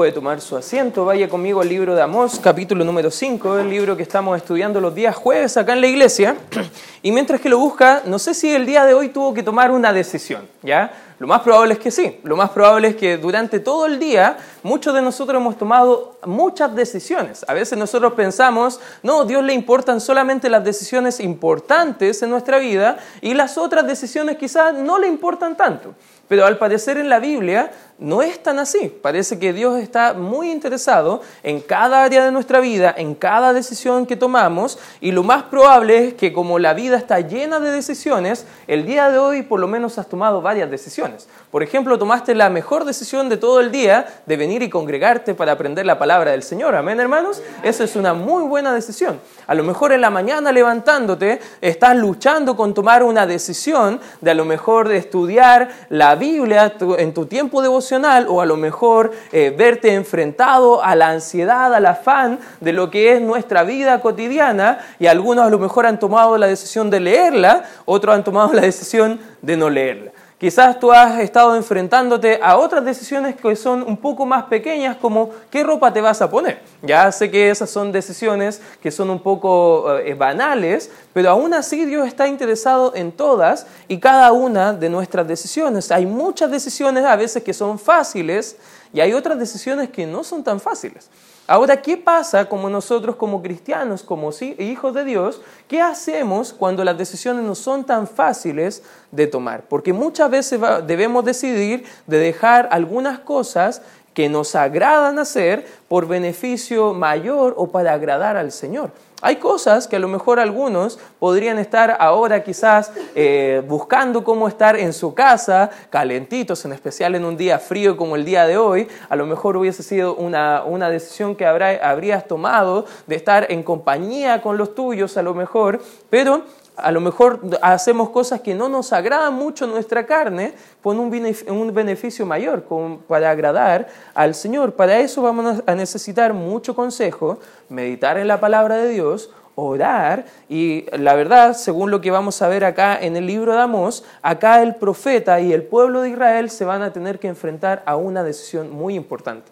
Puede tomar su asiento, vaya conmigo al libro de Amós, capítulo número 5, el libro que estamos estudiando los días jueves acá en la iglesia. Y mientras que lo busca, no sé si el día de hoy tuvo que tomar una decisión, ¿ya? Lo más probable es que sí, lo más probable es que durante todo el día muchos de nosotros hemos tomado muchas decisiones. A veces nosotros pensamos, no, Dios le importan solamente las decisiones importantes en nuestra vida y las otras decisiones quizás no le importan tanto. Pero al parecer en la Biblia no es tan así. Parece que Dios está muy interesado en cada área de nuestra vida, en cada decisión que tomamos, y lo más probable es que como la vida está llena de decisiones, el día de hoy por lo menos has tomado varias decisiones. Por ejemplo, tomaste la mejor decisión de todo el día de venir y congregarte para aprender la palabra del Señor. Amén, hermanos. Esa es una muy buena decisión. A lo mejor en la mañana levantándote estás luchando con tomar una decisión de a lo mejor de estudiar la Biblia en tu tiempo devocional o a lo mejor eh, verte enfrentado a la ansiedad, al afán de lo que es nuestra vida cotidiana y algunos a lo mejor han tomado la decisión de leerla, otros han tomado la decisión de no leerla. Quizás tú has estado enfrentándote a otras decisiones que son un poco más pequeñas, como qué ropa te vas a poner. Ya sé que esas son decisiones que son un poco eh, banales, pero aún así Dios está interesado en todas y cada una de nuestras decisiones. Hay muchas decisiones a veces que son fáciles y hay otras decisiones que no son tan fáciles. Ahora, ¿qué pasa como nosotros como cristianos, como hijos de Dios? ¿Qué hacemos cuando las decisiones no son tan fáciles de tomar? Porque muchas veces debemos decidir de dejar algunas cosas que nos agradan hacer por beneficio mayor o para agradar al Señor. Hay cosas que a lo mejor algunos podrían estar ahora quizás eh, buscando cómo estar en su casa, calentitos, en especial en un día frío como el día de hoy. A lo mejor hubiese sido una, una decisión que habrías tomado de estar en compañía con los tuyos, a lo mejor, pero a lo mejor hacemos cosas que no nos agradan mucho nuestra carne con un beneficio mayor para agradar al Señor. Para eso vamos a necesitar mucho consejo, meditar en la palabra de Dios, orar y la verdad, según lo que vamos a ver acá en el libro de Amós, acá el profeta y el pueblo de Israel se van a tener que enfrentar a una decisión muy importante.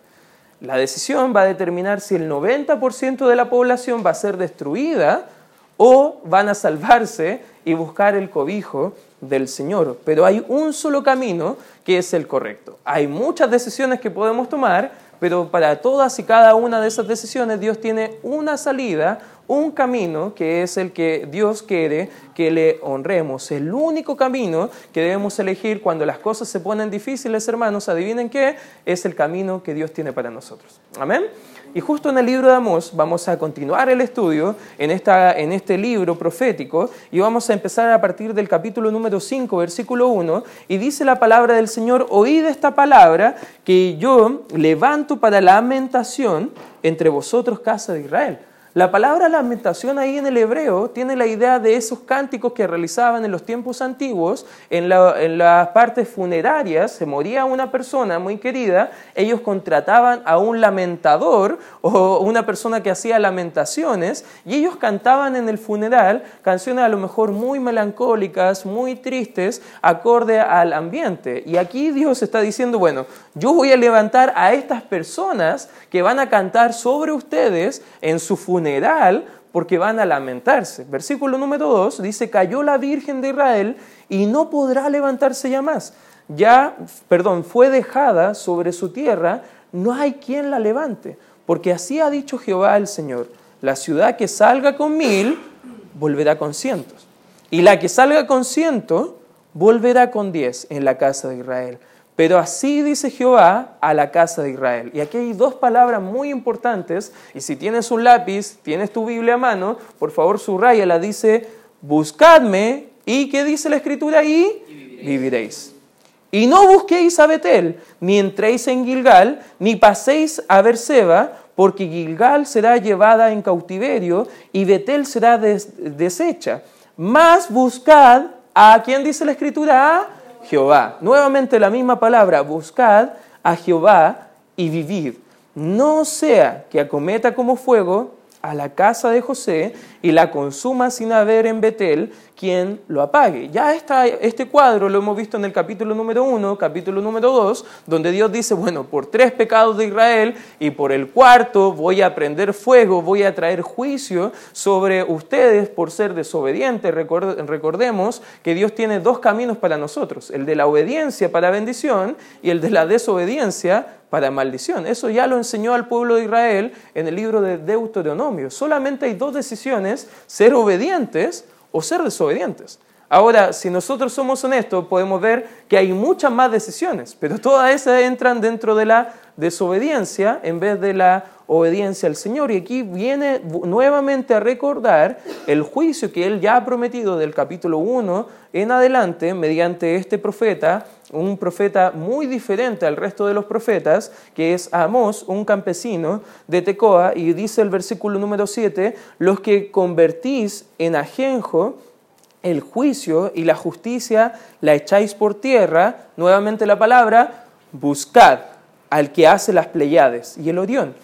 La decisión va a determinar si el 90% de la población va a ser destruida o van a salvarse y buscar el cobijo del Señor. Pero hay un solo camino que es el correcto. Hay muchas decisiones que podemos tomar, pero para todas y cada una de esas decisiones Dios tiene una salida, un camino que es el que Dios quiere que le honremos. El único camino que debemos elegir cuando las cosas se ponen difíciles, hermanos, adivinen qué, es el camino que Dios tiene para nosotros. Amén. Y justo en el libro de Amós vamos a continuar el estudio en, esta, en este libro profético y vamos a empezar a partir del capítulo número 5, versículo 1, y dice la palabra del Señor, oíd esta palabra que yo levanto para lamentación entre vosotros, casa de Israel. La palabra lamentación ahí en el hebreo tiene la idea de esos cánticos que realizaban en los tiempos antiguos, en, las partes funerarias, se moría una persona muy querida, ellos contrataban a un lamentador o una persona que hacía lamentaciones y ellos cantaban en el funeral canciones a lo mejor muy melancólicas, muy tristes, acorde al ambiente. Y aquí Dios está diciendo, bueno, yo voy a levantar a estas personas que van a cantar sobre ustedes en su funeral porque van a lamentarse. Versículo número 2 dice, cayó la Virgen de Israel y no podrá levantarse ya más. Ya, perdón, fue dejada sobre su tierra, no hay quien la levante, porque así ha dicho Jehová el Señor, la ciudad que salga con mil volverá con cientos, y la que salga con ciento volverá con diez en la casa de Israel. Pero así dice Jehová a la casa de Israel. Y aquí hay dos palabras muy importantes. Y si tienes un lápiz, tienes tu Biblia a mano, por favor la Dice, buscadme. ¿Y qué dice la escritura ahí? viviréis. viviréis. Y no busquéis a Betel, ni entréis en Gilgal, ni paséis a Berseba, porque Gilgal será llevada en cautiverio y Betel será deshecha. Más buscad a, ¿quién dice la escritura? A Nuevamente la misma palabra, buscad a Jehová y vivid. No sea que acometa como fuego a la casa de José y la consuma sin haber en Betel quien lo apague. Ya está, este cuadro lo hemos visto en el capítulo número 1, capítulo número 2, donde Dios dice, bueno, por tres pecados de Israel y por el cuarto voy a prender fuego, voy a traer juicio sobre ustedes por ser desobedientes. Recordemos que Dios tiene dos caminos para nosotros, el de la obediencia para bendición y el de la desobediencia para maldición. Eso ya lo enseñó al pueblo de Israel en el libro de Deuteronomio. Solamente hay dos decisiones, ser obedientes o ser desobedientes. Ahora, si nosotros somos honestos, podemos ver que hay muchas más decisiones, pero todas esas entran dentro de la desobediencia en vez de la obediencia al Señor. Y aquí viene nuevamente a recordar el juicio que él ya ha prometido del capítulo 1 en adelante mediante este profeta, un profeta muy diferente al resto de los profetas, que es Amós, un campesino de Tecoa, y dice el versículo número 7, los que convertís en ajenjo, el juicio y la justicia la echáis por tierra, nuevamente la palabra, buscad al que hace las Pleiades y el Orión,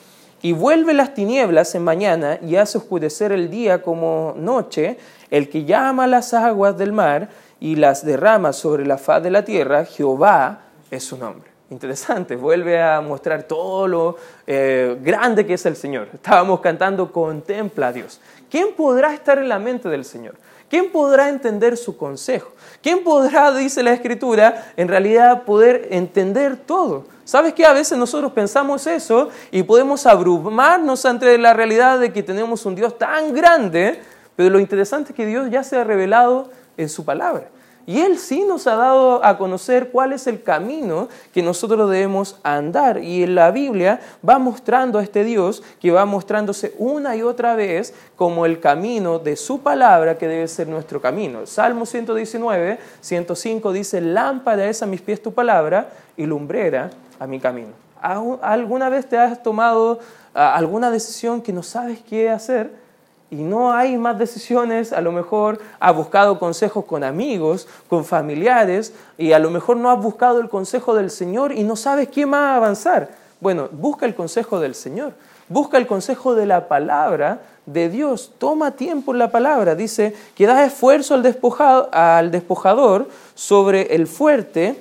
y vuelve las tinieblas en mañana y hace oscurecer el día como noche, el que llama las aguas del mar y las derrama sobre la faz de la tierra, Jehová es su nombre. Interesante, vuelve a mostrar todo lo eh, grande que es el Señor. Estábamos cantando, contempla a Dios. ¿Quién podrá estar en la mente del Señor? ¿Quién podrá entender su consejo? ¿Quién podrá, dice la Escritura, en realidad poder entender todo? ¿Sabes qué? A veces nosotros pensamos eso y podemos abrumarnos ante la realidad de que tenemos un Dios tan grande, pero lo interesante es que Dios ya se ha revelado en su palabra. Y Él sí nos ha dado a conocer cuál es el camino que nosotros debemos andar. Y en la Biblia va mostrando a este Dios que va mostrándose una y otra vez como el camino de su palabra que debe ser nuestro camino. Salmo 119, 105 dice, lámpara es a mis pies tu palabra y lumbrera a mi camino. ¿Alguna vez te has tomado ah, alguna decisión que no sabes qué hacer? Y no hay más decisiones, a lo mejor has buscado consejos con amigos, con familiares, y a lo mejor no has buscado el consejo del Señor y no sabes quién va a avanzar. Bueno, busca el consejo del Señor, busca el consejo de la palabra de Dios, toma tiempo en la palabra, dice que da esfuerzo al, despojado, al despojador sobre el fuerte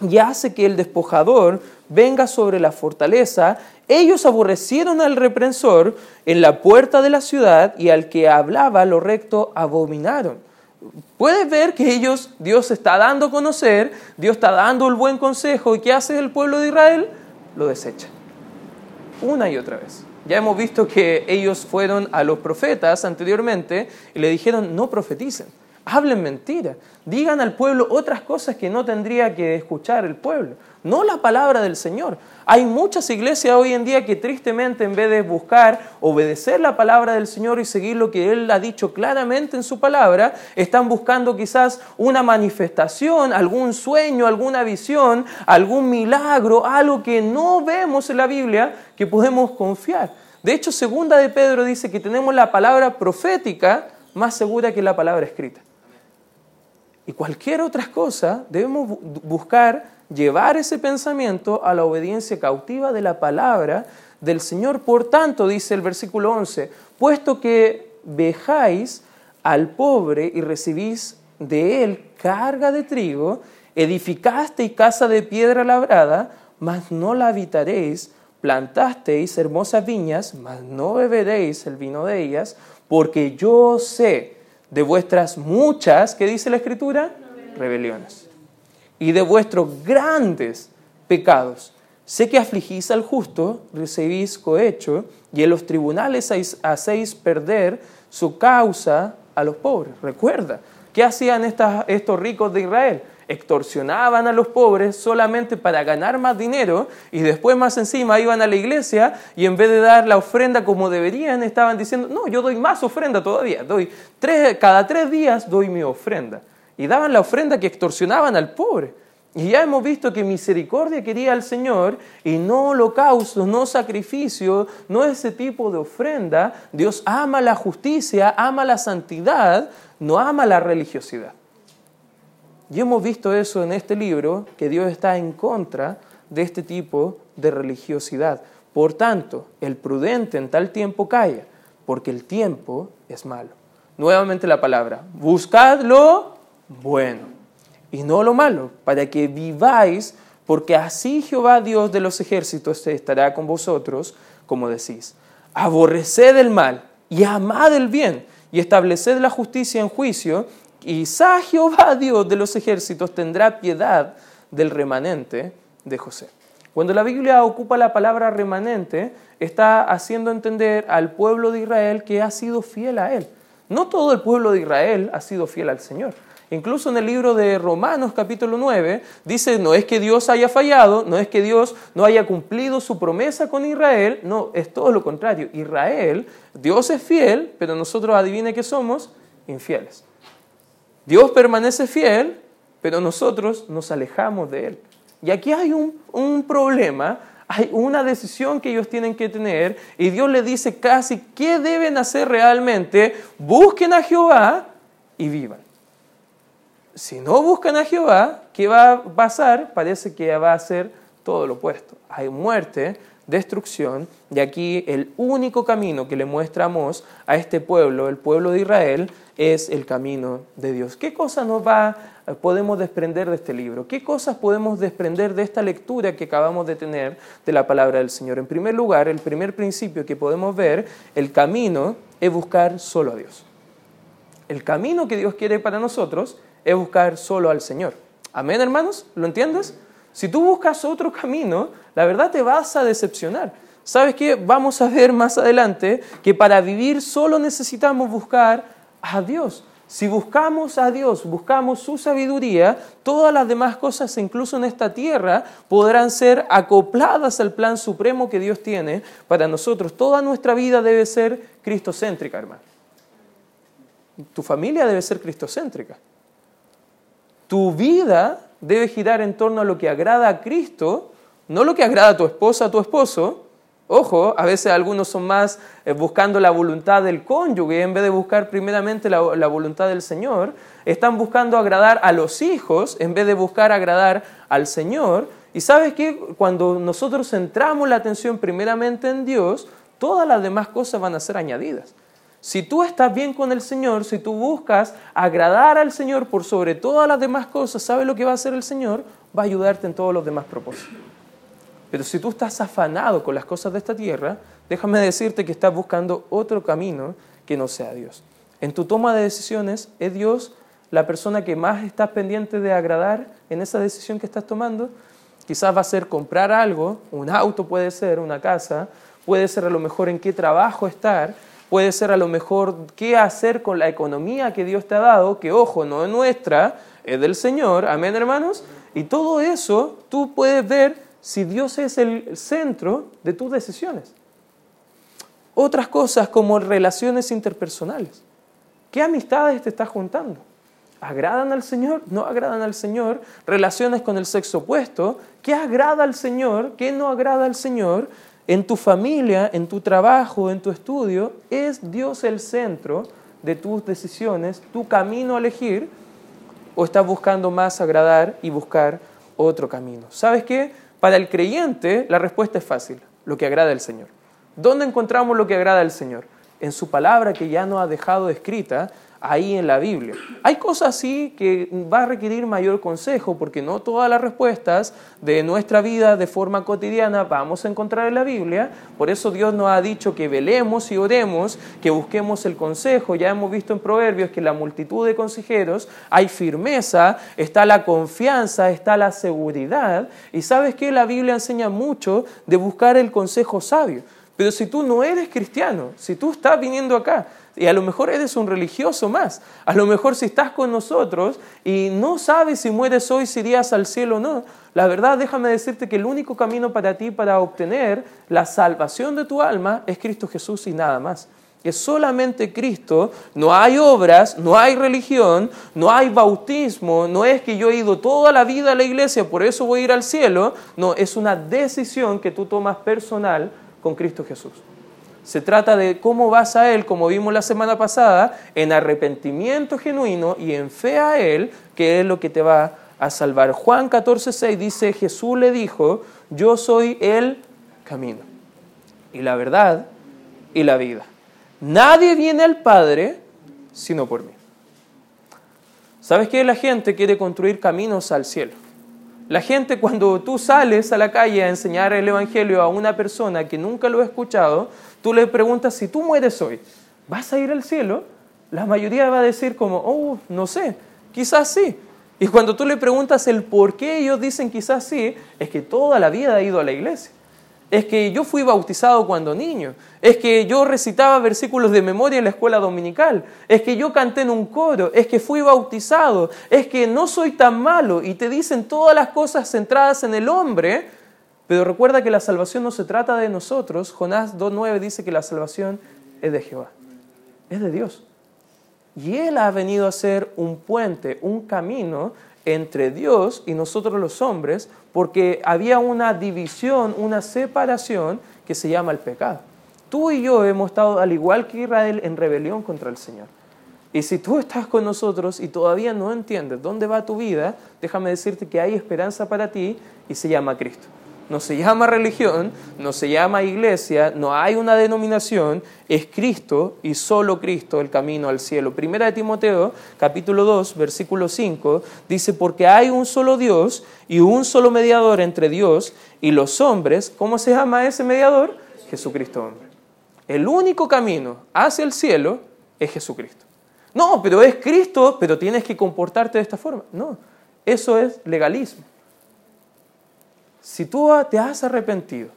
y hace que el despojador venga sobre la fortaleza ellos aborrecieron al reprensor en la puerta de la ciudad y al que hablaba lo recto abominaron. Puedes ver que ellos, Dios está dando a conocer, Dios está dando el buen consejo y ¿qué hace el pueblo de Israel? Lo desecha. Una y otra vez. Ya hemos visto que ellos fueron a los profetas anteriormente y le dijeron no profeticen, hablen mentira, digan al pueblo otras cosas que no tendría que escuchar el pueblo no la palabra del Señor. Hay muchas iglesias hoy en día que tristemente en vez de buscar obedecer la palabra del Señor y seguir lo que Él ha dicho claramente en su palabra, están buscando quizás una manifestación, algún sueño, alguna visión, algún milagro, algo que no vemos en la Biblia que podemos confiar. De hecho, segunda de Pedro dice que tenemos la palabra profética más segura que la palabra escrita. Y cualquier otra cosa debemos buscar llevar ese pensamiento a la obediencia cautiva de la palabra del Señor. Por tanto, dice el versículo 11, puesto que vejáis al pobre y recibís de él carga de trigo, edificasteis casa de piedra labrada, mas no la habitaréis, plantasteis hermosas viñas, mas no beberéis el vino de ellas, porque yo sé de vuestras muchas, ¿qué dice la Escritura? Rebeliones y de vuestros grandes pecados. Sé que afligís al justo, recibís cohecho, y en los tribunales hacéis perder su causa a los pobres. Recuerda, ¿qué hacían estos ricos de Israel? Extorsionaban a los pobres solamente para ganar más dinero y después más encima iban a la iglesia y en vez de dar la ofrenda como deberían, estaban diciendo, no, yo doy más ofrenda todavía, doy tres, cada tres días doy mi ofrenda y daban la ofrenda que extorsionaban al pobre. Y ya hemos visto que misericordia quería al Señor y no holocaustos, no sacrificio, no ese tipo de ofrenda. Dios ama la justicia, ama la santidad, no ama la religiosidad. Y hemos visto eso en este libro, que Dios está en contra de este tipo de religiosidad. Por tanto, el prudente en tal tiempo calla, porque el tiempo es malo. Nuevamente la palabra, buscad lo bueno y no lo malo, para que viváis, porque así Jehová Dios de los ejércitos estará con vosotros, como decís. Aborreced el mal y amad el bien y estableced la justicia en juicio, quizá Jehová Dios de los ejércitos tendrá piedad del remanente de José. Cuando la Biblia ocupa la palabra remanente, está haciendo entender al pueblo de Israel que ha sido fiel a Él. No todo el pueblo de Israel ha sido fiel al Señor. Incluso en el libro de Romanos capítulo 9 dice, no es que Dios haya fallado, no es que Dios no haya cumplido su promesa con Israel, no, es todo lo contrario. Israel, Dios es fiel, pero nosotros adivine que somos infieles. Dios permanece fiel, pero nosotros nos alejamos de Él. Y aquí hay un, un problema hay una decisión que ellos tienen que tener y Dios les dice casi qué deben hacer realmente. Busquen a Jehová y vivan. Si no buscan a Jehová, ¿qué va a pasar? Parece que va a ser todo lo opuesto. Hay muerte, destrucción, y aquí el único camino que le muestramos a este pueblo, el pueblo de Israel, es el camino de Dios. ¿Qué cosa nos va, podemos desprender de este libro? ¿Qué cosas podemos desprender de esta lectura que acabamos de tener de la palabra del Señor? En primer lugar, el primer principio que podemos ver, el camino es buscar solo a Dios. El camino que Dios quiere para nosotros es buscar solo al Señor. Amén, hermanos, ¿lo entiendes? Si tú buscas otro camino, la verdad te vas a decepcionar. ¿Sabes qué? Vamos a ver más adelante que para vivir solo necesitamos buscar a Dios. Si buscamos a Dios, buscamos su sabiduría, todas las demás cosas, incluso en esta tierra, podrán ser acopladas al plan supremo que Dios tiene para nosotros. Toda nuestra vida debe ser cristocéntrica, hermano. Tu familia debe ser cristocéntrica. Tu vida debe girar en torno a lo que agrada a Cristo, no lo que agrada a tu esposa, a tu esposo, Ojo, a veces algunos son más eh, buscando la voluntad del cónyuge en vez de buscar primeramente la, voluntad del Señor. Están buscando agradar a los hijos en vez de buscar agradar al Señor. Y sabes que cuando nosotros centramos la atención primeramente en Dios, todas las demás cosas van a ser añadidas. Si tú estás bien con el Señor, si tú buscas agradar al Señor por sobre todas las demás cosas, ¿sabes lo que va a hacer el Señor? Va a ayudarte en todos los demás propósitos. Pero si tú estás afanado con las cosas de esta tierra, déjame decirte que estás buscando otro camino que no sea Dios. En tu toma de decisiones, ¿es Dios la persona que más estás pendiente de agradar en esa decisión que estás tomando? Quizás va a ser comprar algo, un auto puede ser, una casa, puede ser a lo mejor en qué trabajo estar, puede ser a lo mejor qué hacer con la economía que Dios te ha dado, que ojo, no es nuestra, es del Señor, amén hermanos. Y todo eso tú puedes ver si Dios es el centro de tus decisiones. Otras cosas como relaciones interpersonales. ¿Qué amistades te estás juntando? ¿Agradan al Señor? ¿No agradan al Señor? Relaciones con el sexo opuesto. ¿Qué agrada al Señor? ¿Qué no agrada al Señor? En tu familia, en tu trabajo, en tu estudio, ¿es Dios el centro de tus decisiones, tu camino a elegir? ¿O estás buscando más agradar y buscar otro camino? ¿Sabes qué? Para el creyente la respuesta es fácil, lo que agrada al Señor. ¿Dónde encontramos lo que agrada al Señor? En su palabra que ya nos ha dejado escrita ahí en la Biblia. Hay cosas así que va a requerir mayor consejo porque no todas las respuestas de nuestra vida de forma cotidiana vamos a encontrar en la Biblia. Por eso Dios nos ha dicho que velemos y oremos, que busquemos el consejo. Ya hemos visto en Proverbios que la multitud de consejeros hay firmeza, está la confianza, está la seguridad. Y sabes que la Biblia enseña mucho de buscar el consejo sabio. Pero si tú no eres cristiano, si tú estás viniendo acá, y a lo mejor eres un religioso más. A lo mejor si estás con nosotros y no sabes si mueres hoy, si irías al cielo o no. La verdad, déjame decirte que el único camino para ti para obtener la salvación de tu alma es Cristo Jesús y nada más. Es solamente Cristo, no hay obras, no hay religión, no hay bautismo, no es que yo he ido toda la vida a la iglesia, por eso voy a ir al cielo. No, es una decisión que tú tomas personal con Cristo Jesús. Se trata de cómo vas a Él, como vimos la semana pasada, en arrepentimiento genuino y en fe a Él, que es lo que te va a salvar. Juan 14:6 dice, Jesús le dijo, yo soy el camino y la verdad y la vida. nadie viene al Padre sino por mí. ¿Sabes qué? La gente quiere construir caminos al cielo. La gente cuando tú sales a la calle a enseñar el Evangelio a una persona que nunca lo ha escuchado, tú le preguntas, si tú mueres hoy, ¿vas a ir al cielo? La mayoría va a decir como, oh, no sé, quizás sí. Y cuando tú le preguntas el por qué ellos dicen quizás sí, es que toda la vida ha ido a la iglesia. Es que yo fui bautizado cuando niño, es que yo recitaba versículos de memoria en la escuela dominical, es que yo canté en un coro, es que fui bautizado, es que no soy tan malo. Y te dicen todas las cosas centradas en el hombre, pero recuerda que la salvación no se trata de nosotros, Jonás 2.9 dice que la salvación es de Jehová, es de Dios. Y Él ha venido a ser un puente, un camino entre Dios y nosotros los hombres, porque había una división, una separación que se llama el pecado. Tú y yo hemos estado, al igual que Israel, en rebelión contra el Señor. Y si tú estás con nosotros y todavía no entiendes dónde va tu vida, déjame decirte que hay esperanza para ti y se llama Cristo no se llama religión, no se llama iglesia, no hay una denominación, es Cristo y solo Cristo el camino al cielo. Primera de Timoteo, capítulo 2, versículo 5, dice, porque hay un solo Dios y un solo mediador entre Dios y los hombres. ¿Cómo se llama ese mediador? Jesucristo hombre. El único camino hacia el cielo es Jesucristo. No, pero es Cristo, pero tienes que comportarte de esta forma. No, eso es legalismo. Si tú te has arrepentido,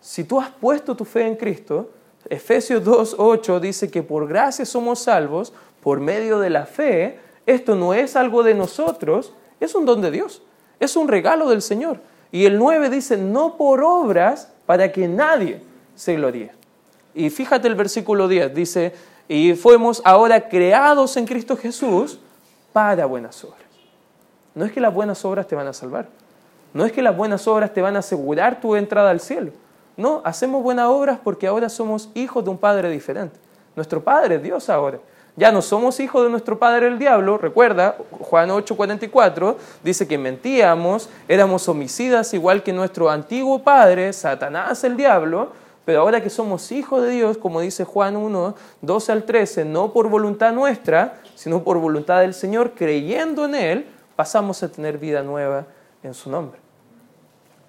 si tú has puesto tu fe en Cristo, Efesios 2.8 dice que por gracia somos salvos por medio de la fe. Esto no es algo de nosotros, es un don de Dios, es un regalo del Señor. Y el 9 dice, no por obras para que nadie se gloríe. Y fíjate el versículo 10, dice, y fuimos ahora creados en Cristo Jesús para buenas obras. No es que las buenas obras te van a salvar, no es que las buenas obras te van a asegurar tu entrada al cielo. No, hacemos buenas obras porque ahora somos hijos de un Padre diferente. Nuestro Padre es Dios ahora. Ya no somos hijos de nuestro padre el diablo. Recuerda, Juan 8:44 dice que mentíamos, éramos homicidas igual que nuestro antiguo padre, Satanás el diablo. Pero ahora que somos hijos de Dios, como dice Juan 1, 12 al 13, no por voluntad nuestra, sino por voluntad del Señor, creyendo en Él, pasamos a tener vida nueva en su nombre.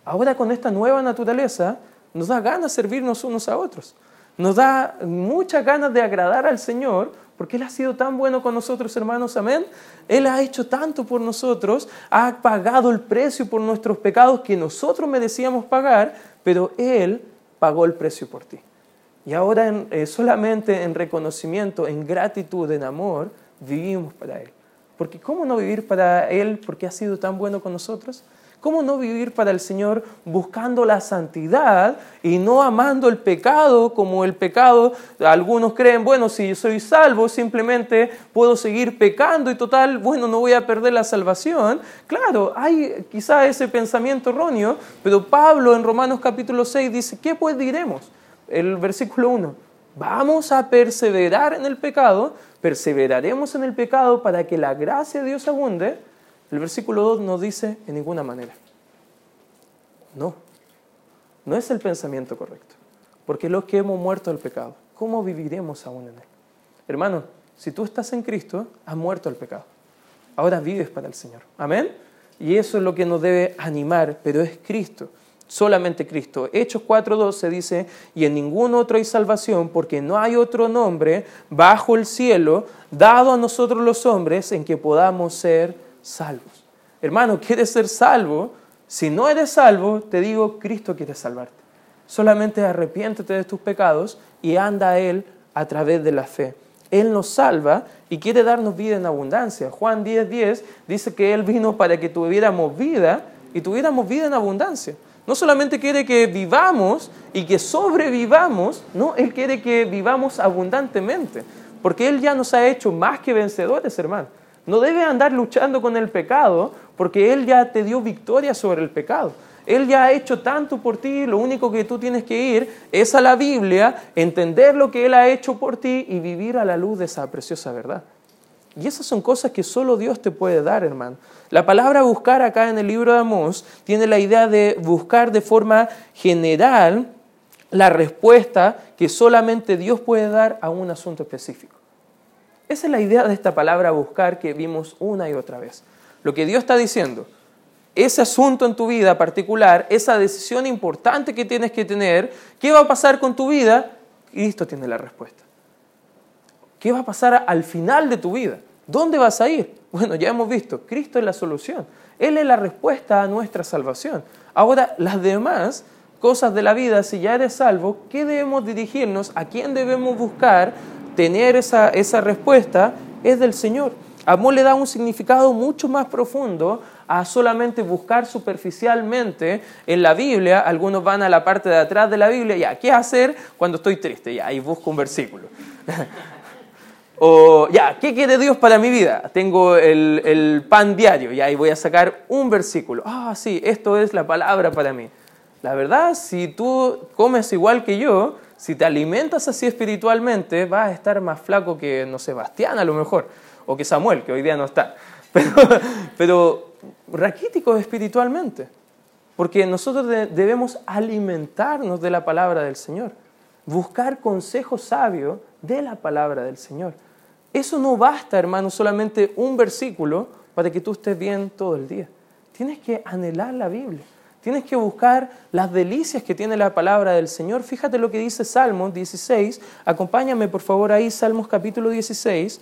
Ahora con esta nueva naturaleza nos da ganas servirnos unos a otros. Nos da muchas ganas de agradar al Señor porque Él ha sido tan bueno con nosotros, hermanos, amén. Él ha hecho tanto por nosotros, ha pagado el precio por nuestros pecados que nosotros merecíamos pagar, pero Él pagó el precio por ti. Y ahora eh, solamente en reconocimiento, en gratitud, en amor, vivimos para Él. Porque ¿cómo no vivir para Él porque ha sido tan bueno con nosotros? ¿Cómo no vivir para el Señor buscando la santidad y no amando el pecado como el pecado? Algunos creen, bueno, si yo soy salvo, simplemente puedo seguir pecando y total, bueno, no voy a perder la salvación. Claro, hay quizá ese pensamiento erróneo, pero Pablo en Romanos capítulo 6 dice, ¿qué pues diremos? El versículo 1, vamos a perseverar en el pecado, perseveraremos en el pecado para que la gracia de Dios abunde el versículo 2 nos dice en ninguna manera. No, no es el pensamiento correcto. Porque los que hemos muerto al pecado, ¿cómo viviremos aún en él? Hermano, si tú estás en Cristo, has muerto al pecado. Ahora vives para el Señor. Amén. Y eso es lo que nos debe animar, pero es Cristo, solamente Cristo. Hechos 4.12 dice, y en ningún otro hay salvación, porque no hay otro nombre bajo el cielo dado a nosotros los hombres en que podamos ser salvos. Hermano, ¿quieres ser salvo? Si no eres salvo, te digo, Cristo quiere salvarte. Solamente arrepiéntete de tus pecados y anda a Él a través de la fe. Él nos salva y quiere darnos vida en abundancia. Juan 10:10 10 dice que Él vino para que tuviéramos vida y tuviéramos vida en abundancia. No solamente quiere que vivamos y que sobrevivamos, no, Él quiere que vivamos abundantemente, porque Él ya nos ha hecho más que vencedores, hermano. No debes andar luchando con el pecado porque Él ya te dio victoria sobre el pecado. Él ya ha hecho tanto por ti, lo único que tú tienes que ir es a la Biblia, entender lo que Él ha hecho por ti y vivir a la luz de esa preciosa verdad. Y esas son cosas que solo Dios te puede dar, hermano. La palabra buscar acá en el libro de Amós tiene la idea de buscar de forma general la respuesta que solamente Dios puede dar a un asunto específico. Esa es la idea de esta palabra buscar que vimos una y otra vez. Lo que Dios está diciendo, ese asunto en tu vida particular, esa decisión importante que tienes que tener, ¿qué va a pasar con tu vida? Cristo tiene la respuesta. ¿Qué va a pasar al final de tu vida? ¿Dónde vas a ir? Bueno, ya hemos visto, Cristo es la solución. Él es la respuesta a nuestra salvación. Ahora, las demás cosas de la vida, si ya eres salvo, ¿qué debemos dirigirnos? ¿A quién debemos buscar? Tener esa, esa respuesta es del Señor. Amor le da un significado mucho más profundo a solamente buscar superficialmente en la Biblia. Algunos van a la parte de atrás de la Biblia, ya, ¿qué hacer cuando estoy triste? Ya, ahí busco un versículo. o, ya, ¿qué quiere Dios para mi vida? Tengo el, el pan diario, y ahí voy a sacar un versículo. Ah, sí, esto es la palabra para mí. La verdad, si tú comes igual que yo, si te alimentas así espiritualmente, vas a estar más flaco que, no Sebastián a lo mejor, o que Samuel, que hoy día no está. Pero, pero raquíticos espiritualmente, porque nosotros debemos alimentarnos de la palabra del Señor, buscar consejo sabio de la palabra del Señor. Eso no basta, hermano, solamente un versículo para que tú estés bien todo el día. Tienes que anhelar la Biblia. Tienes que buscar las delicias que tiene la palabra del Señor. Fíjate lo que dice Salmos 16. Acompáñame por favor ahí, Salmos capítulo 16.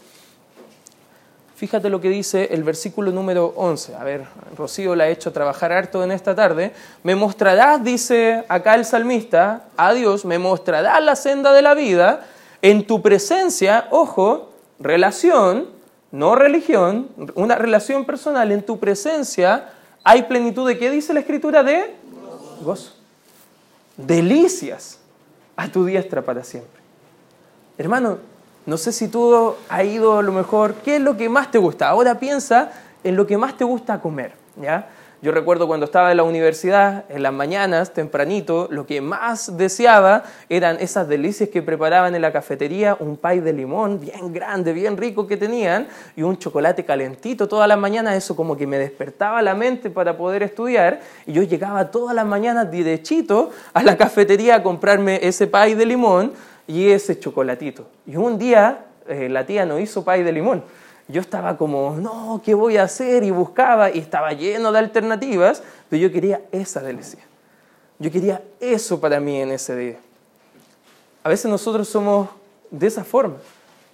Fíjate lo que dice el versículo número 11. A ver, Rocío la ha hecho trabajar harto en esta tarde. Me mostrarás, dice acá el salmista, a Dios, me mostrarás la senda de la vida. En tu presencia, ojo, relación, no religión, una relación personal, en tu presencia hay plenitud de qué dice la escritura de gozo. Delicias a tu diestra para siempre. Hermano, no sé si tú has ido a lo mejor, ¿qué es lo que más te gusta? Ahora piensa en lo que más te gusta comer, ¿ya? Yo recuerdo cuando estaba en la universidad, en las mañanas, tempranito, lo que más deseaba eran esas delicias que preparaban en la cafetería, un pay de limón bien grande, bien rico que tenían, y un chocolate calentito todas las mañanas, eso como que me despertaba la mente para poder estudiar, y yo llegaba todas las mañanas derechito a la cafetería a comprarme ese pay de limón y ese chocolatito. Y un día eh, la tía no hizo pay de limón yo estaba como, no, ¿qué voy a hacer? Y buscaba y estaba lleno de alternativas, pero yo quería esa delicia. Yo quería eso para mí en ese día. A veces nosotros somos de esa forma,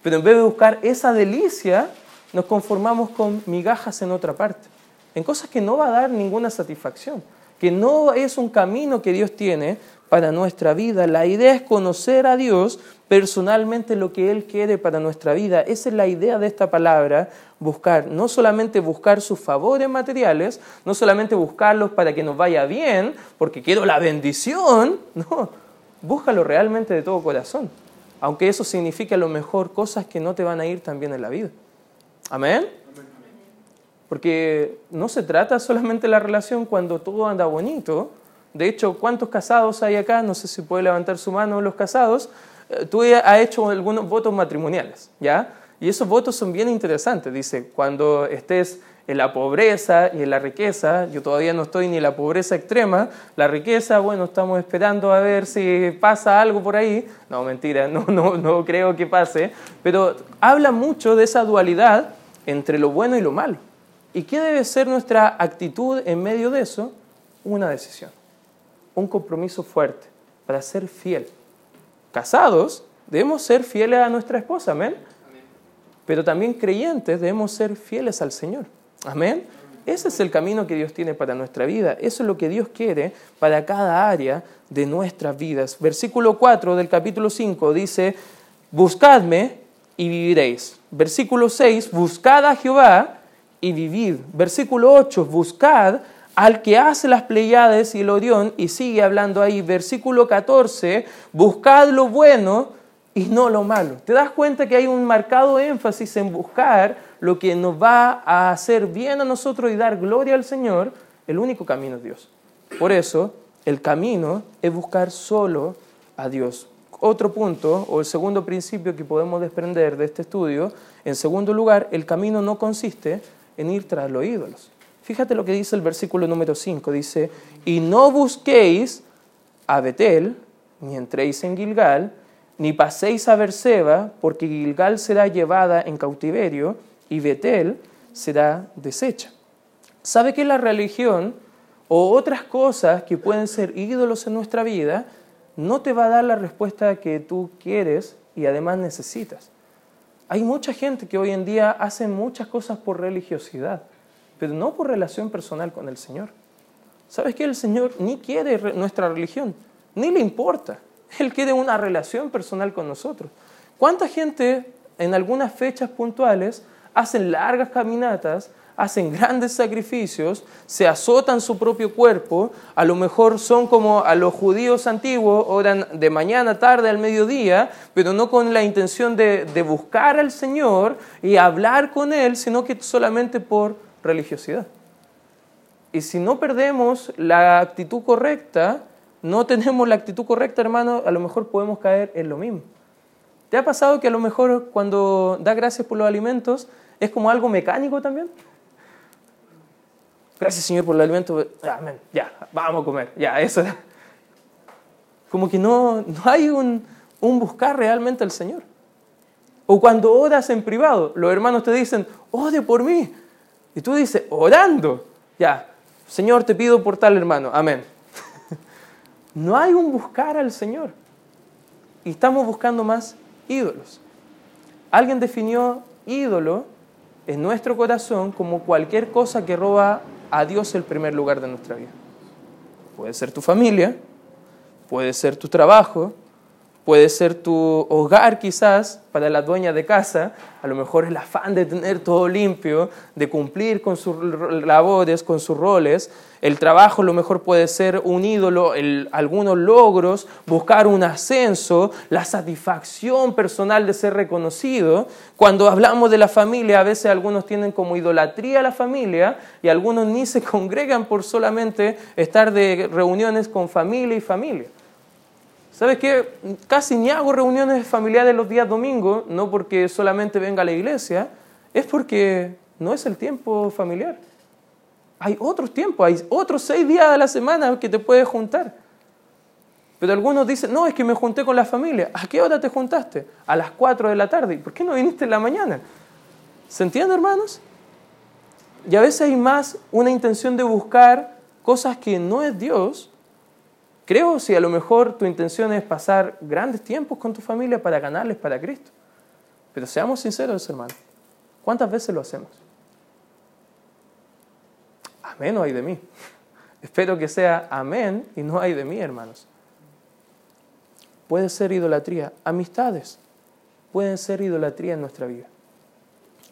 pero en vez de buscar esa delicia, nos conformamos con migajas en otra parte, en cosas que no va a dar ninguna satisfacción, que no es un camino que Dios tiene para nuestra vida. La idea es conocer a Dios personalmente lo que Él quiere para nuestra vida. Esa es la idea de esta palabra, buscar. No solamente buscar sus favores materiales, no solamente buscarlos para que nos vaya bien, porque quiero la bendición, no, búscalo realmente de todo corazón. Aunque eso signifique a lo mejor cosas que no te van a ir tan bien en la vida. Amén. Porque no se trata solamente de la relación cuando todo anda bonito. De hecho, ¿cuántos casados hay acá? No sé si puede levantar su mano los casados. Eh, tú has hecho algunos votos matrimoniales, ¿ya? Y esos votos son bien interesantes. Dice, cuando estés en la pobreza y en la riqueza, yo todavía no estoy ni en la pobreza extrema, la riqueza, bueno, estamos esperando a ver si pasa algo por ahí. No, mentira, no, no, no creo que pase, pero habla mucho de esa dualidad entre lo bueno y lo malo. ¿Y qué debe ser nuestra actitud en medio de eso? Una decisión, un compromiso fuerte para ser fiel casados debemos ser fieles a nuestra esposa, amén. Pero también creyentes debemos ser fieles al Señor, amén. Ese es el camino que Dios tiene para nuestra vida. Eso es lo que Dios quiere para cada área de nuestras vidas. Versículo 4 del capítulo 5 dice, buscadme y viviréis. Versículo 6, buscad a Jehová y vivid. Versículo 8, buscad al que hace las Pleiades y el Orión, y sigue hablando ahí, versículo 14, buscad lo bueno y no lo malo. ¿Te das cuenta que hay un marcado énfasis en buscar lo que nos va a hacer bien a nosotros y dar gloria al Señor? El único camino es Dios. Por eso, el camino es buscar solo a Dios. Otro punto, o el segundo principio que podemos desprender de este estudio, en segundo lugar, el camino no consiste en ir tras los ídolos. Fíjate lo que dice el versículo número 5. Dice, y no busquéis a Betel ni entréis en Gilgal, ni paséis a Berseba, porque Gilgal será llevada en cautiverio y Betel será deshecha. ¿Sabe que la religión o otras cosas que pueden ser ídolos en nuestra vida no te va a dar la respuesta que tú quieres y además necesitas? Hay mucha gente que hoy en día hace muchas cosas por religiosidad, pero no por relación personal con el Señor. ¿Sabes que el Señor ni quiere nuestra religión, ni le importa? Él quiere una relación personal con nosotros. ¿Cuánta gente en algunas fechas puntuales hacen largas caminatas, hacen grandes sacrificios, se azotan su propio cuerpo, a lo mejor son como a los judíos antiguos, oran de mañana, tarde, al mediodía, pero no con la intención de, de buscar al Señor y hablar con Él, sino que solamente por religiosidad. Y si no perdemos la actitud correcta, no tenemos la actitud correcta, hermano, a lo mejor podemos caer en lo mismo. ¿Te ha pasado que a lo mejor cuando da gracias por los alimentos es como algo mecánico también? Gracias Señor por el alimento, amén, ya, vamos a comer, ya, eso. Como que no, no hay un, un buscar realmente al Señor. O cuando oras en privado, los hermanos te dicen, ore por mí. Y tú dices, orando, ya, Señor, te pido por tal hermano, amén. No hay un buscar al Señor. Y estamos buscando más ídolos. Alguien definió ídolo en nuestro corazón como cualquier cosa que roba a Dios el primer lugar de nuestra vida. Puede ser tu familia, puede ser tu trabajo, puede ser tu hogar quizás para la dueña de casa, a lo mejor el afán de tener todo limpio, de cumplir con sus labores, con sus roles. El trabajo a lo mejor puede ser un ídolo, algunos logros, buscar un ascenso, la satisfacción personal de ser reconocido. Cuando hablamos de la familia, a veces algunos tienen como idolatría la familia y algunos ni se congregan por solamente estar de reuniones con familia y familia. ¿Sabes qué? Casi ni hago reuniones familiares los días domingos, no porque solamente venga a la iglesia, es porque no es el tiempo familiar. Hay otros tiempos, hay otros seis días de la semana que te puedes juntar. Pero algunos dicen, no, es que me junté con la familia. ¿A qué hora te juntaste? A las cuatro de la tarde. ¿Por qué no viniste en la mañana? ¿Se entiende, hermanos? Y a veces hay más una intención de buscar cosas que no es Dios Creo si a lo mejor tu intención es pasar grandes tiempos con tu familia para ganarles para Cristo. Pero seamos sinceros, hermano. ¿Cuántas veces lo hacemos? Amén o hay de mí. Espero que sea amén y no hay de mí, hermanos. Puede ser idolatría. Amistades pueden ser idolatría en nuestra vida.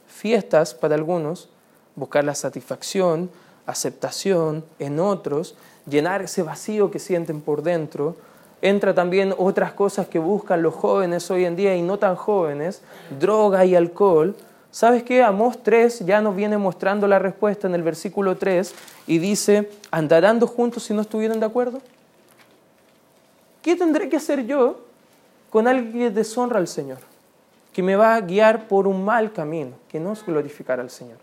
Fiestas para algunos, buscar la satisfacción, aceptación en otros, llenar ese vacío que sienten por dentro. Entra también otras cosas que buscan los jóvenes hoy en día y no tan jóvenes, droga y alcohol. ¿Sabes qué? Amós 3 ya nos viene mostrando la respuesta en el versículo 3 y dice, ¿andarán dos juntos si no estuvieran de acuerdo? ¿Qué tendré que hacer yo con alguien que deshonra al Señor? Que me va a guiar por un mal camino, que no es glorificar al Señor.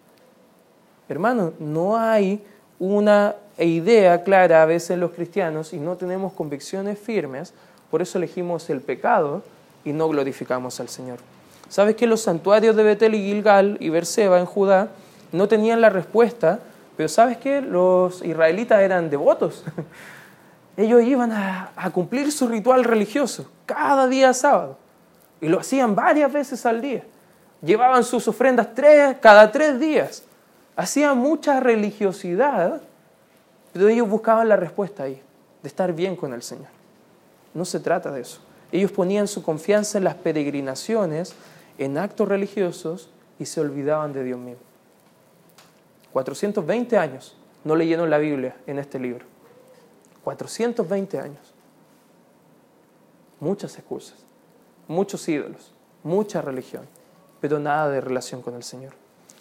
Hermano, no hay una idea clara a veces los cristianos y no tenemos convicciones firmes, por eso elegimos el pecado y no glorificamos al Señor. ¿Sabes que los santuarios de Betel y Gilgal y Berseba en Judá no tenían la respuesta? Pero ¿sabes que Los israelitas eran devotos. Ellos iban a, a cumplir su ritual religioso cada día sábado y lo hacían varias veces al día. Llevaban sus ofrendas tres, cada tres días hacía mucha religiosidad, pero ellos buscaban la respuesta ahí, de estar bien con el Señor. No se trata de eso. Ellos ponían su confianza en las peregrinaciones, en actos religiosos y se olvidaban de Dios mismo. 420 años no leyeron la Biblia en este libro. 420 años. Muchas excusas, muchos ídolos, mucha religión, pero nada de relación con el Señor.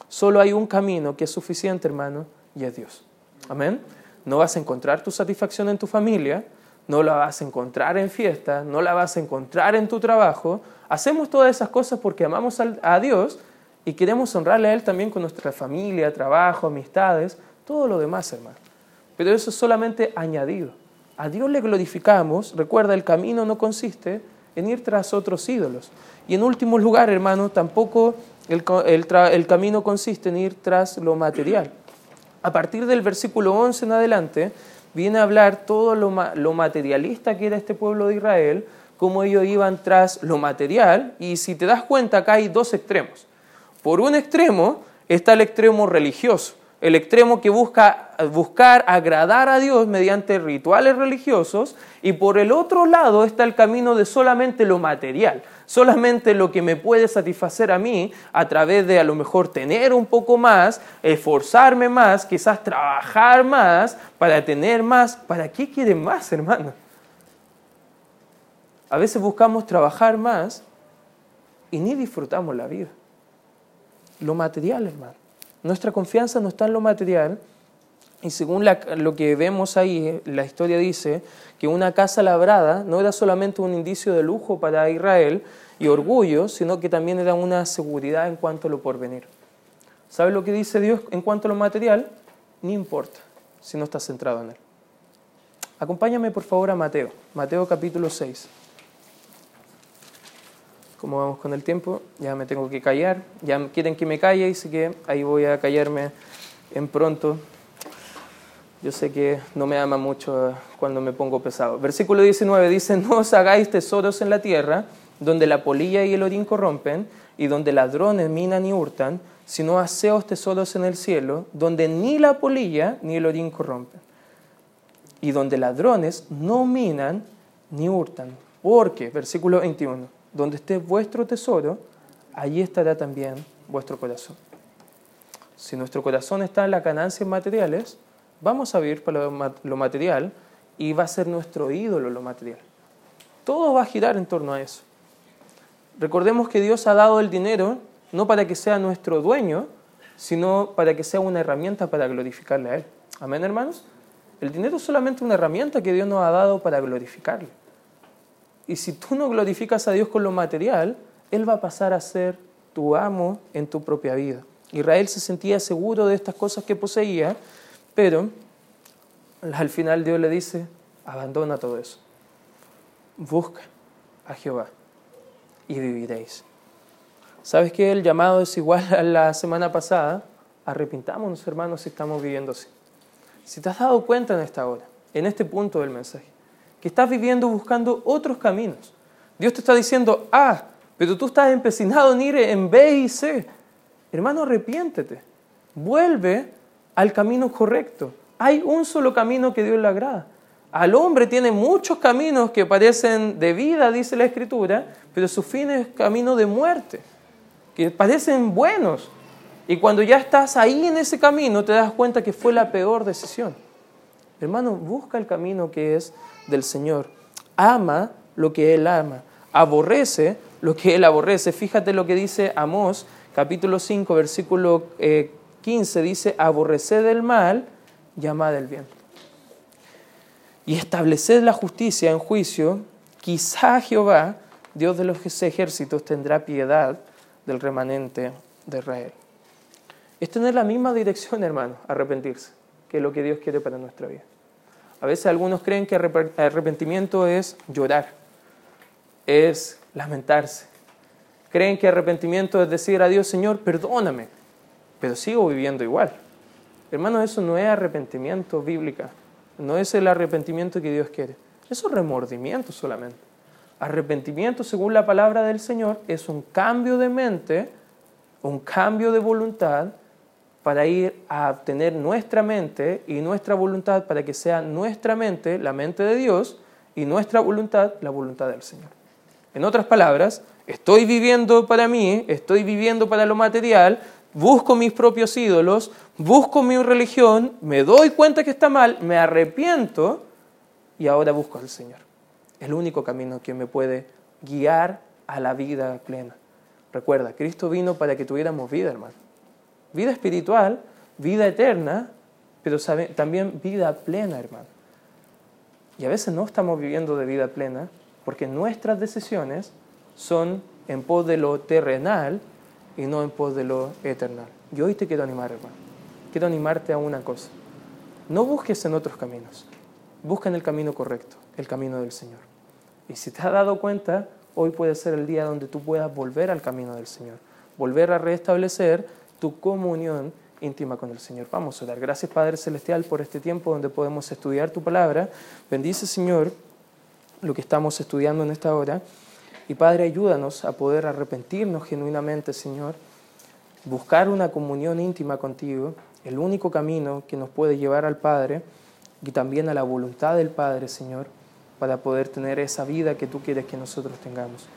Solo hay un camino que es suficiente, hermano, y es Dios. Amén. No vas a encontrar tu satisfacción en tu familia, no la vas a encontrar en fiesta, no la vas a encontrar en tu trabajo. Hacemos todas esas cosas porque amamos a Dios y queremos honrarle a Él también con nuestra familia, trabajo, amistades, todo lo demás, hermano. Pero eso es solamente añadido. a Dios le glorificamos, recuerda, el camino no consiste en ir tras otros ídolos. Y en último lugar, hermano, tampoco el, camino consiste en ir tras lo material. A partir del versículo 11 en adelante, viene a hablar todo lo, lo materialista que era este pueblo de Israel, cómo ellos iban tras lo material, y si te das cuenta, acá hay dos extremos. Por un extremo está el extremo religioso, el extremo que busca buscar agradar a Dios mediante rituales religiosos y por el otro lado está el camino de solamente lo material, solamente lo que me puede satisfacer a mí a través de a lo mejor tener un poco más, esforzarme más, quizás trabajar más para tener más. ¿Para qué quieren más, hermano? A veces buscamos trabajar más y ni disfrutamos la vida. Lo material, hermano. Nuestra confianza no está en lo material. Y según lo que vemos ahí, la historia dice que una casa labrada no era solamente un indicio de lujo para Israel y orgullo, sino que también era una seguridad en cuanto a lo porvenir. ¿Sabe lo que dice Dios en cuanto a lo material? Ni importa si no estás centrado en él. Acompáñame por favor a Mateo, Mateo capítulo 6 como vamos con el tiempo, ya me tengo que callar, ya quieren que me calle, así que ahí voy a callarme en pronto. Yo sé que no me ama mucho cuando me pongo pesado. Versículo 19 dice, no os hagáis tesoros en la tierra, donde la polilla y el orín corrompen, y donde ladrones minan y hurtan, sino haceos tesoros en el cielo, donde ni la polilla ni el orín corrompen, y donde ladrones no minan ni hurtan. Porque, versículo 21, donde esté vuestro tesoro, allí estará también vuestro corazón. Si nuestro corazón está en las ganancias materiales, vamos a vivir para lo material y va a ser nuestro ídolo lo material. Todo va a girar en torno a eso. Recordemos que Dios ha dado el dinero no para que sea nuestro dueño, sino para que sea una herramienta para glorificarle a Él. Amén, hermanos. El dinero es solamente una herramienta que Dios nos ha dado para glorificarle. Y si tú no glorificas a Dios con lo material, Él va a pasar a ser tu amo en tu propia vida. Israel se sentía seguro de estas cosas que poseía, pero al final Dios le dice, abandona todo eso. Busca a Jehová y viviréis. ¿Sabes que el llamado es igual a la semana pasada? Arrepintámonos, hermanos, si estamos viviendo así. Si te has dado cuenta en esta hora, en este punto del mensaje, que estás viviendo buscando otros caminos. Dios te está diciendo, ah, pero tú estás empecinado en ir en B y C. Hermano, arrepiéntete. Vuelve al camino correcto. Hay un solo camino que Dios le agrada. Al hombre tiene muchos caminos que parecen de vida, dice la Escritura, pero su fin es camino de muerte, que parecen buenos. Y cuando ya estás ahí en ese camino, te das cuenta que fue la peor decisión. Hermano, busca el camino que es del Señor. Ama lo que Él ama. Aborrece lo que Él aborrece. Fíjate lo que dice Amós, capítulo 5, versículo 15. Eh, dice, aborreced el mal y amad el bien. Y estableced la justicia en juicio. Quizá Jehová, Dios de los ejércitos, tendrá piedad del remanente de Israel. Es tener la misma dirección, hermano, arrepentirse, que es lo que Dios quiere para nuestra vida. A veces algunos creen que arrepentimiento es llorar, es lamentarse. Creen que arrepentimiento es decir a Dios, Señor, perdóname, pero sigo viviendo igual. Hermano, eso no es arrepentimiento bíblica, no es el arrepentimiento que Dios quiere. Eso es remordimiento solamente. Arrepentimiento, según la palabra del Señor, es un cambio de mente, un cambio de voluntad para ir a obtener nuestra mente y nuestra voluntad para que sea nuestra mente la mente de Dios y nuestra voluntad la voluntad del Señor. En otras palabras, estoy viviendo para mí, estoy viviendo para lo material, busco mis propios ídolos, busco mi religión, me doy cuenta que está mal, me arrepiento y ahora busco al Señor. El único camino que me puede guiar a la vida plena. Recuerda, Cristo vino para que tuviéramos vida, hermano. Vida espiritual, vida eterna, pero también vida plena, hermano. Y a veces no estamos viviendo de vida plena porque nuestras decisiones son en pos de lo terrenal y no en pos de lo eternal. Yo hoy te quiero animar, hermano. Quiero animarte a una cosa. No busques en otros caminos. busca en el camino correcto, el camino del Señor. Y si te has dado cuenta, hoy puede ser el día donde tú puedas volver al camino del Señor, volver a restablecer tu comunión íntima con el Señor. Vamos a orar. Gracias Padre Celestial por este tiempo donde podemos estudiar tu palabra. Bendice Señor lo que estamos estudiando en esta hora. Y Padre, ayúdanos a poder arrepentirnos genuinamente, Señor, buscar una comunión íntima contigo, el único camino que nos puede llevar al Padre y también a la voluntad del Padre, Señor, para poder tener esa vida que tú quieres que nosotros tengamos.